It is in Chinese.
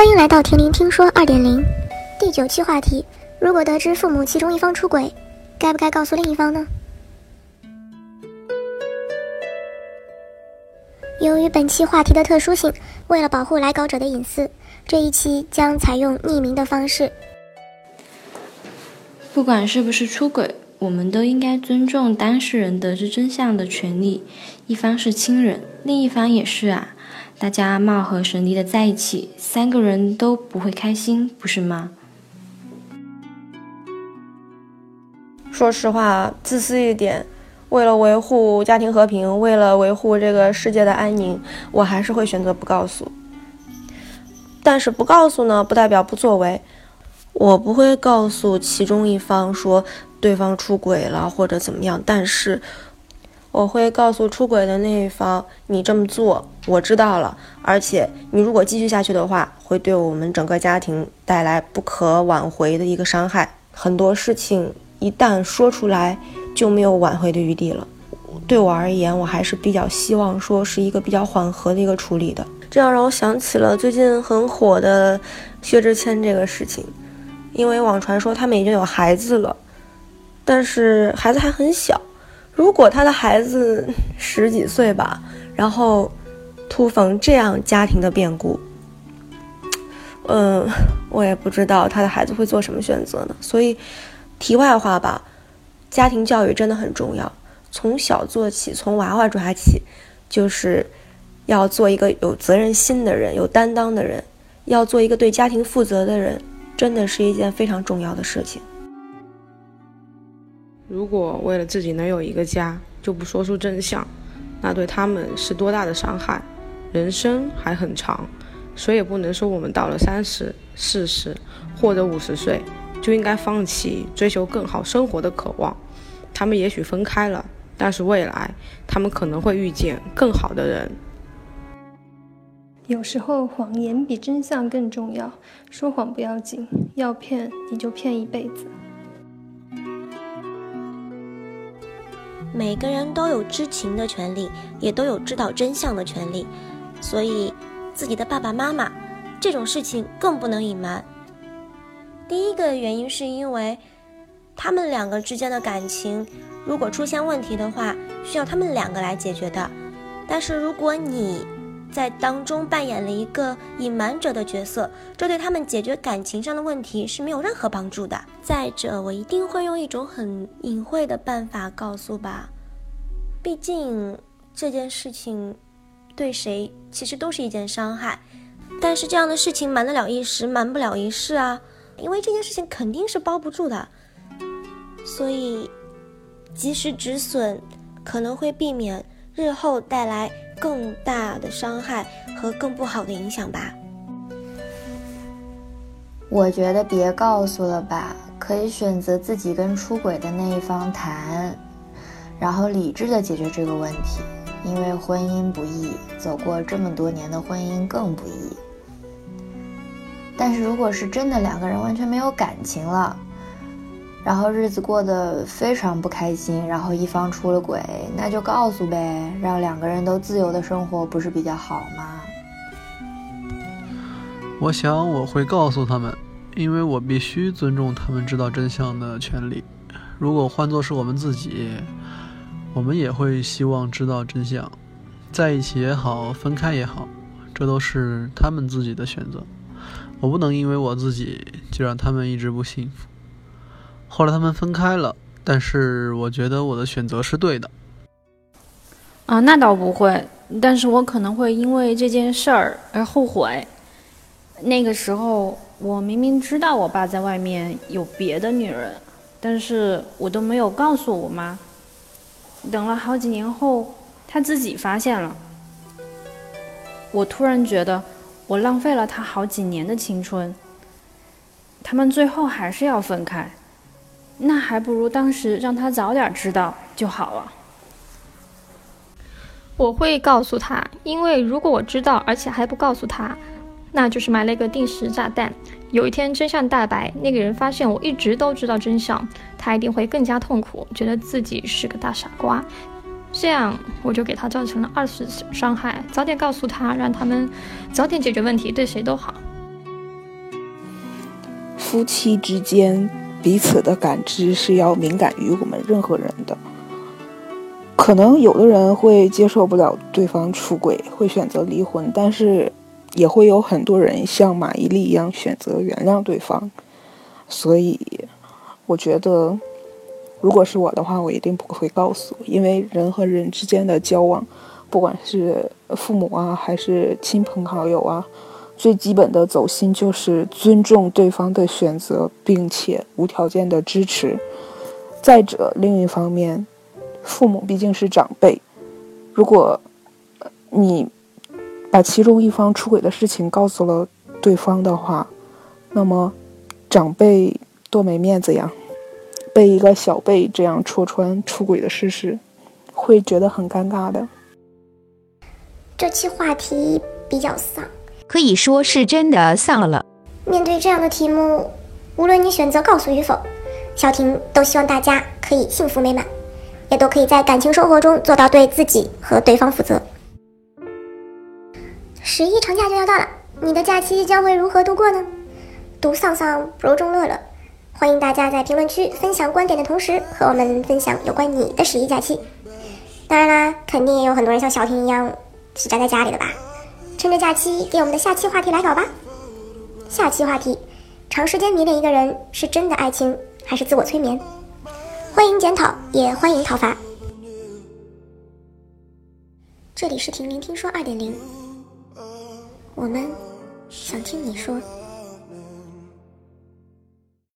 欢迎来到田林听说二点零第九期话题：如果得知父母其中一方出轨，该不该告诉另一方呢？由于本期话题的特殊性，为了保护来稿者的隐私，这一期将采用匿名的方式。不管是不是出轨，我们都应该尊重当事人得知真相的权利。一方是亲人，另一方也是啊。大家貌合神离的在一起，三个人都不会开心，不是吗？说实话，自私一点，为了维护家庭和平，为了维护这个世界的安宁，我还是会选择不告诉。但是不告诉呢，不代表不作为。我不会告诉其中一方说对方出轨了或者怎么样，但是。我会告诉出轨的那一方，你这么做我知道了，而且你如果继续下去的话，会对我们整个家庭带来不可挽回的一个伤害。很多事情一旦说出来，就没有挽回的余地了。对我而言，我还是比较希望说是一个比较缓和的一个处理的。这样让我想起了最近很火的薛之谦这个事情，因为网传说他们已经有孩子了，但是孩子还很小。如果他的孩子十几岁吧，然后突逢这样家庭的变故，嗯，我也不知道他的孩子会做什么选择呢。所以，题外话吧，家庭教育真的很重要，从小做起，从娃娃抓起，就是要做一个有责任心的人，有担当的人，要做一个对家庭负责的人，真的是一件非常重要的事情。如果为了自己能有一个家就不说出真相，那对他们是多大的伤害？人生还很长，谁也不能说我们到了三十、四十或者五十岁就应该放弃追求更好生活的渴望。他们也许分开了，但是未来他们可能会遇见更好的人。有时候谎言比真相更重要，说谎不要紧，要骗你就骗一辈子。每个人都有知情的权利，也都有知道真相的权利，所以自己的爸爸妈妈这种事情更不能隐瞒。第一个原因是因为他们两个之间的感情如果出现问题的话，需要他们两个来解决的。但是如果你在当中扮演了一个隐瞒者的角色，这对他们解决感情上的问题是没有任何帮助的。再者，我一定会用一种很隐晦的办法告诉吧，毕竟这件事情对谁其实都是一件伤害。但是这样的事情瞒得了一时，瞒不了一世啊，因为这件事情肯定是包不住的。所以及时止损，可能会避免日后带来。更大的伤害和更不好的影响吧。我觉得别告诉了吧，可以选择自己跟出轨的那一方谈，然后理智的解决这个问题。因为婚姻不易，走过这么多年的婚姻更不易。但是如果是真的两个人完全没有感情了。然后日子过得非常不开心，然后一方出了轨，那就告诉呗，让两个人都自由的生活，不是比较好吗？我想我会告诉他们，因为我必须尊重他们知道真相的权利。如果换作是我们自己，我们也会希望知道真相，在一起也好，分开也好，这都是他们自己的选择。我不能因为我自己就让他们一直不幸福。后来他们分开了，但是我觉得我的选择是对的。啊，那倒不会，但是我可能会因为这件事儿而后悔。那个时候，我明明知道我爸在外面有别的女人，但是我都没有告诉我妈。等了好几年后，他自己发现了。我突然觉得，我浪费了他好几年的青春。他们最后还是要分开。那还不如当时让他早点知道就好了。我会告诉他，因为如果我知道，而且还不告诉他，那就是埋了一个定时炸弹。有一天真相大白，那个人发现我一直都知道真相，他一定会更加痛苦，觉得自己是个大傻瓜。这样我就给他造成了二次伤害。早点告诉他，让他们早点解决问题，对谁都好。夫妻之间彼此的感知是要敏感于我们任何人的。可能有的人会接受不了对方出轨，会选择离婚，但是也会有很多人像马伊琍一样选择原谅对方。所以，我觉得，如果是我的话，我一定不会告诉，因为人和人之间的交往，不管是父母啊，还是亲朋好友啊。最基本的走心就是尊重对方的选择，并且无条件的支持。再者，另一方面，父母毕竟是长辈，如果你把其中一方出轨的事情告诉了对方的话，那么长辈多没面子呀！被一个小辈这样戳穿出轨的事实，会觉得很尴尬的。这期话题比较丧。可以说是真的丧了。面对这样的题目，无论你选择告诉与否，小婷都希望大家可以幸福美满，也都可以在感情生活中做到对自己和对方负责。十一长假就要到了，你的假期将会如何度过呢？独丧丧不如众乐乐。欢迎大家在评论区分享观点的同时，和我们分享有关你的十一假期。当然啦，肯定也有很多人像小婷一样是宅在家里的吧。趁着假期，给我们的下期话题来稿吧。下期话题：长时间迷恋一个人是真的爱情还是自我催眠？欢迎检讨，也欢迎讨伐。这里是婷婷听说二点零，我们想听你说。